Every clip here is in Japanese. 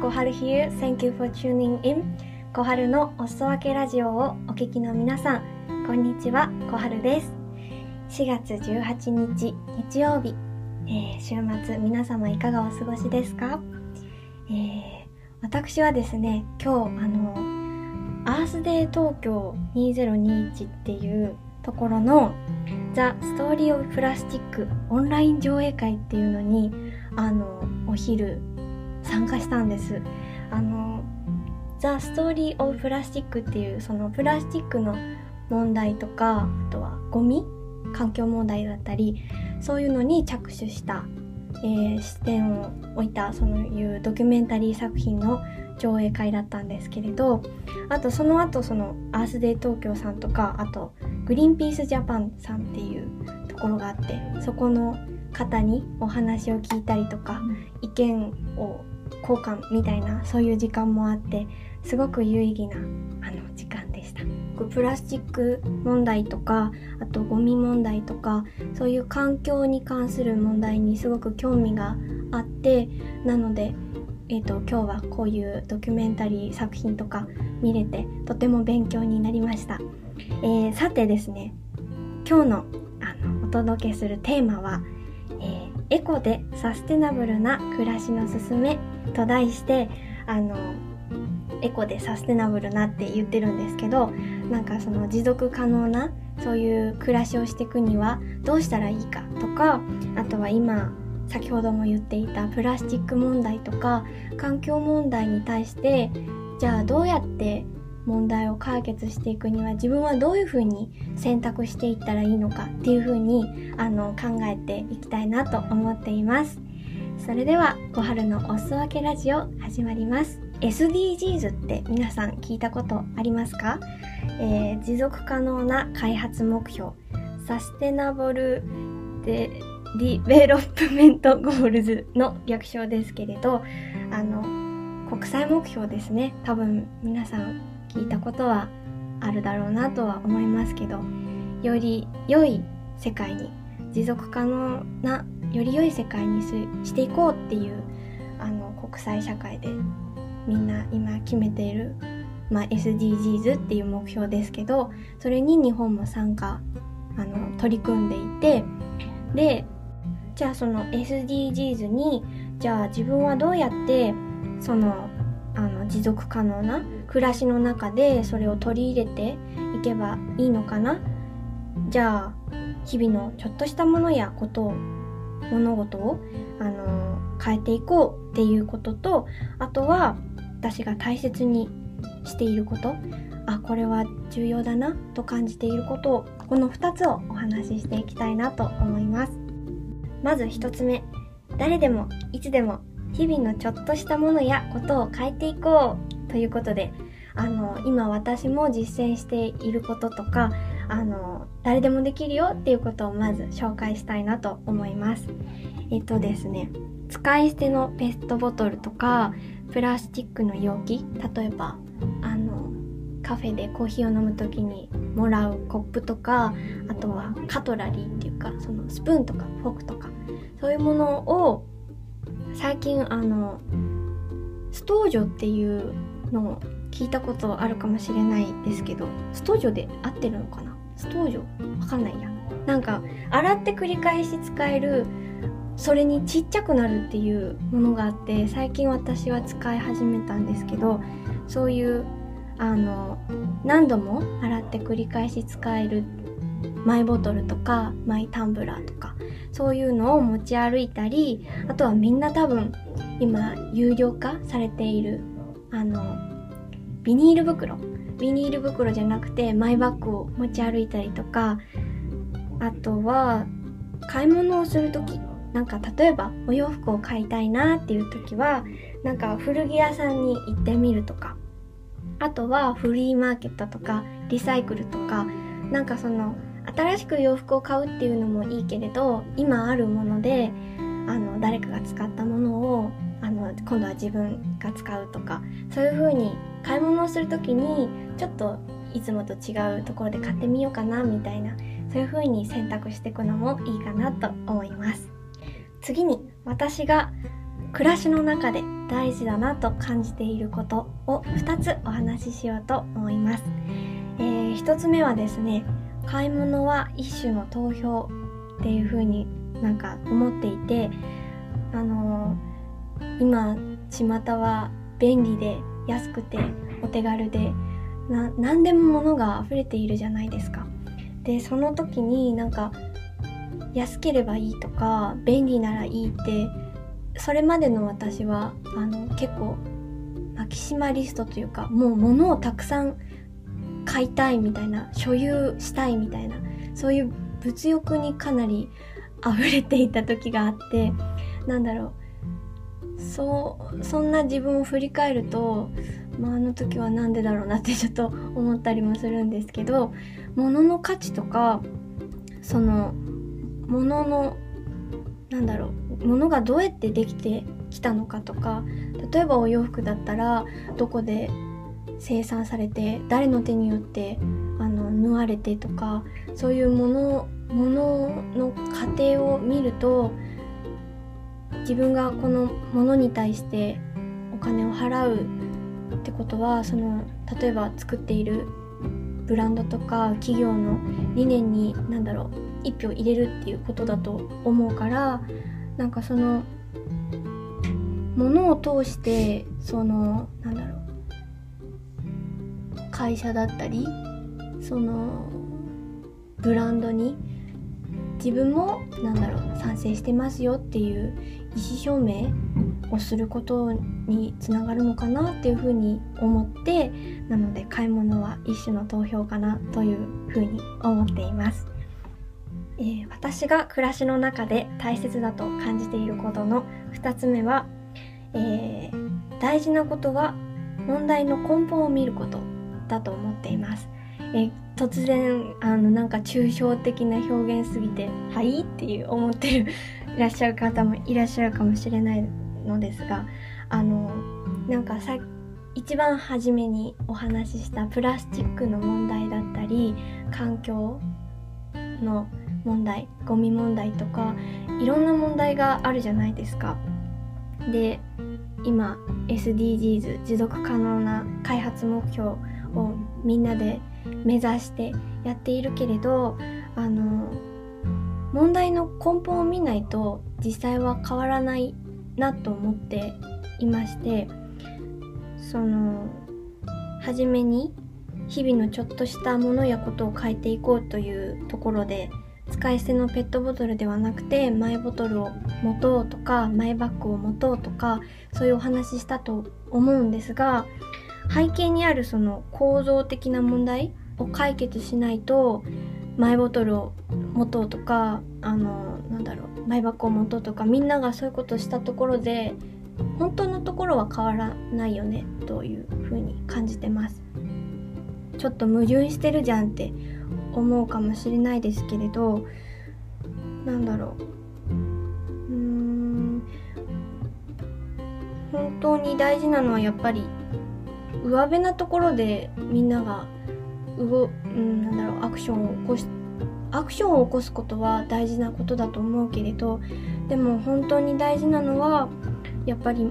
小春 here. Thank you for tuning in. 小春のおすそ分けラジオをお聞きの皆さん、こんにちは、小春です。4月18日日曜日、えー週末皆様いかがお過ごしですか、えー私はですね、今日あの、アースデー東京2021っていうところの The Story of Plastic オンライン上映会っていうのにあのお昼参加したんです。あの The Story of Plastic っていうそのプラスチックの問題とかあとはゴミ？環境問題だったりそういうのに着手した、えー視点を置いたそういうドキュメンタリー作品の上映会だったんですけれどあとその後そのアースデー東京さんとかあとグリーンピースジャパンさんっていうところがあってそこの方にお話を聞いたりとか、意見を交換みたいなそういう時間もあってすごく有意義なあの時間でした。プラスチック問題とかあとゴミ問題とかそういう環境に関する問題にすごく興味があってなので、えー、と今日はこういうドキュメンタリー作品とか見れてとても勉強になりました、えーさてですね今日のあのお届けするテーマは、えーエコでサステナブルな暮らしのすすめと題してあのエコでサステナブルなって言ってるんですけどなんかその持続可能なそういう暮らしをしていくにはどうしたらいいかとかあとは今先ほども言っていたプラスチック問題とか環境問題に対してじゃあどうやって問題を解決していくには自分はどういうふうに選択していったらいいのかっていうふうにあの考えていきたいなと思っています。それでは小春のおすそ分けラジオ始まります。SDGs って皆さん聞いたことありますか、えー持続可能な開発目標。 Sustainable De Development Goals の略称ですけれどあの国際目標ですね。多分皆さん聞いたことはあるだろうなとは思いますけどより良い世界に持続可能なより良い世界にしていこうっていうあの国際社会でみんな今決めている、まあ、SDGs っていう目標ですけどそれに日本も参加あの取り組んでいてでじゃあその SDGs にじゃあ自分はどうやってそのあの持続可能な暮らしの中でそれを取り入れていけばいいのかなじゃあ日々のちょっとしたものやことを物事をあの変えていこうっていうこととあとは私が大切にしていること。あこれは重要だなと感じていること。をこの2つをお話ししていきたいなと思います。まず1つ目。誰でもいつでも日々のちょっとしたものやことを変えていこうということであの今私も実践していることとかあの誰でもできるよっていうことをまず紹介したいなと思います。えっとですね使い捨てのペットボトルとかプラスチックの容器例えばあのカフェでコーヒーを飲む時にもらうコップとかあとはカトラリーっていうかそのスプーンとかフォークとかそういうものを最近あのストージョっていうのを聞いたことあるかもしれないですけどストージョで合ってるのかな？ストージョわかんないや。なんか洗って繰り返し使えるそれにちっちゃくなるっていうものがあって最近私は使い始めたんですけどそういうあの何度も洗って繰り返し使えるマイボトルとかマイタンブラーとかそういうのを持ち歩いたりあとはみんな多分今有料化されているあのビニール袋ビニール袋じゃなくてマイバッグを持ち歩いたりとかあとは買い物をする時なんか例えばお洋服を買いたいなっていう時はなんか古着屋さんに行ってみるとかあとはフリーマーケットとかリサイクルとかなんかその新しく洋服を買うっていうのもいいけれど今あるものであの誰かが使ったものをあの今度は自分が使うとかそういう風に買い物をする時にちょっといつもと違うところで買ってみようかなみたいなそういう風に選択していくのもいいかなと思います。次に私が暮らしの中で大事だなと感じていることを2つお話ししようと思います、えー、1つ目はですね買い物は一種の投票っていう風になんか思っていてあのー、今巷は便利で安くてお手軽でな何でも物が溢れているじゃないですか。でその時になんか安ければいいとか便利ならいいってそれまでの私はあの結構マキシマリストというかもう物をたくさん買いたいみたいな所有したいみたいなそういう物欲にかなり溢れていた時があってなんだろうそうそんな自分を振り返ると、まあ、あの時は何でだろうなってちょっと思ったりもするんですけど物の価値とかその物のなんだろう物がどうやってできてきたのかとか例えばお洋服だったらどこで生産されて誰の手によってあの縫われてとかそういうものものの過程を見ると自分がこのものに対してお金を払うってことはその例えば作っているブランドとか企業の理念に何だろう一票入れるっていうことだと思うからなんかそのものを通してそのなんだろう会社だったりそのブランドに自分もなんだろう賛成してますよっていう意思表明をすることにつながるのかなっていうふうに思ってなので買い物は一種の投票かなというふうに思っています。えー、私が暮らしの中で大切だと感じていることの2つ目は、えー、大事なことは問題の根本を見ることだと思っています。えー、突然あのなんか抽象的な表現すぎて「はい?」っていう思ってるいらっしゃる方もいらっしゃるかもしれないのですがあのなんかさ一番初めにお話ししたプラスチックの問題だったり環境の問題ゴミ問題とかいろんな問題があるじゃないですか。で今 SDGs 持続可能な開発目標をみんなで目指してやっているけれどあの問題の根本を見ないと実際は変わらないなと思っていましてその初めに日々のちょっとしたものやことを変えていこうというところで使い捨てのペットボトルではなくてマイボトルを持とうとかマイバッグを持とうとかそういうお話ししたと思うんですが背景にあるその構造的な問題を解決しないとマイボトルを持とうとかあのなんだろうマイバッグを持とうとかみんながそういうことをしたところで本当のところは変わらないよねというふうに感じてます。ちょっと矛盾してるじゃんって思うかもしれないですけれどなんだろう。うーん。本当に大事なのはやっぱり上辺なところでみんなが動、うん、なんだろうアクションを起こしアクションを起こすことは大事なことだと思うけれどでも本当に大事なのはやっぱり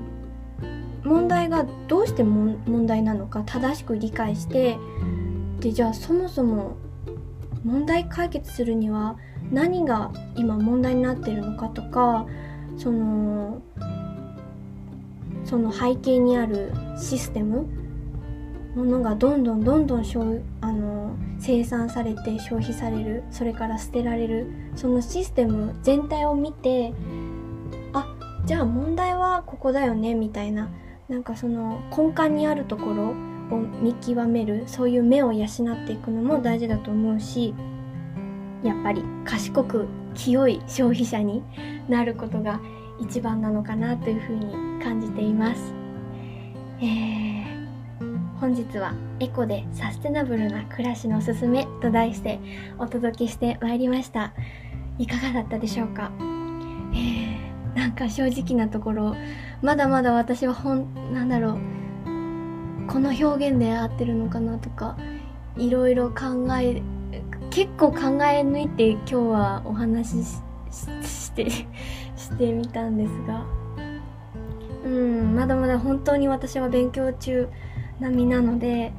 問題がどうして問題なのか正しく理解してでじゃあそもそも問題解決するには何が今問題になってるのかとかそのその背景にあるシステムものがどんどんどんどんあの生産されて消費されるそれから捨てられるそのシステム全体を見てあじゃあ問題はここだよねみたいななんかその根幹にあるところを見極めるそういう目を養っていくのも大事だと思うしやっぱり賢く清い消費者になることが一番なのかなというふうに感じています。えー、本日はエコでサステナブルな暮らしのすすめと題してお届けしてまいりました。いかがだったでしょうか、えー、なんか正直なところまだまだ私はほんなんだろうこの表現で合ってるのかなとかいろいろ考え結構考え抜いて今日はお話ししてしてみたんですがうんまだまだ本当に私は勉強中並みなので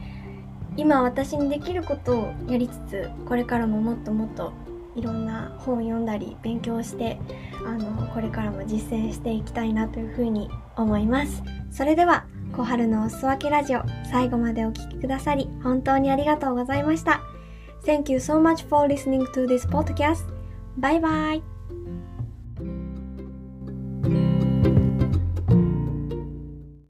今私にできることをやりつつこれからももっともっといろんな本を読んだり勉強してあのこれからも実践していきたいなというふうに思いますそれでは小春のおす分けラジオ最後までお聴きくださり本当にありがとうございました Thank you so much for listening to this podcast. Bye bye.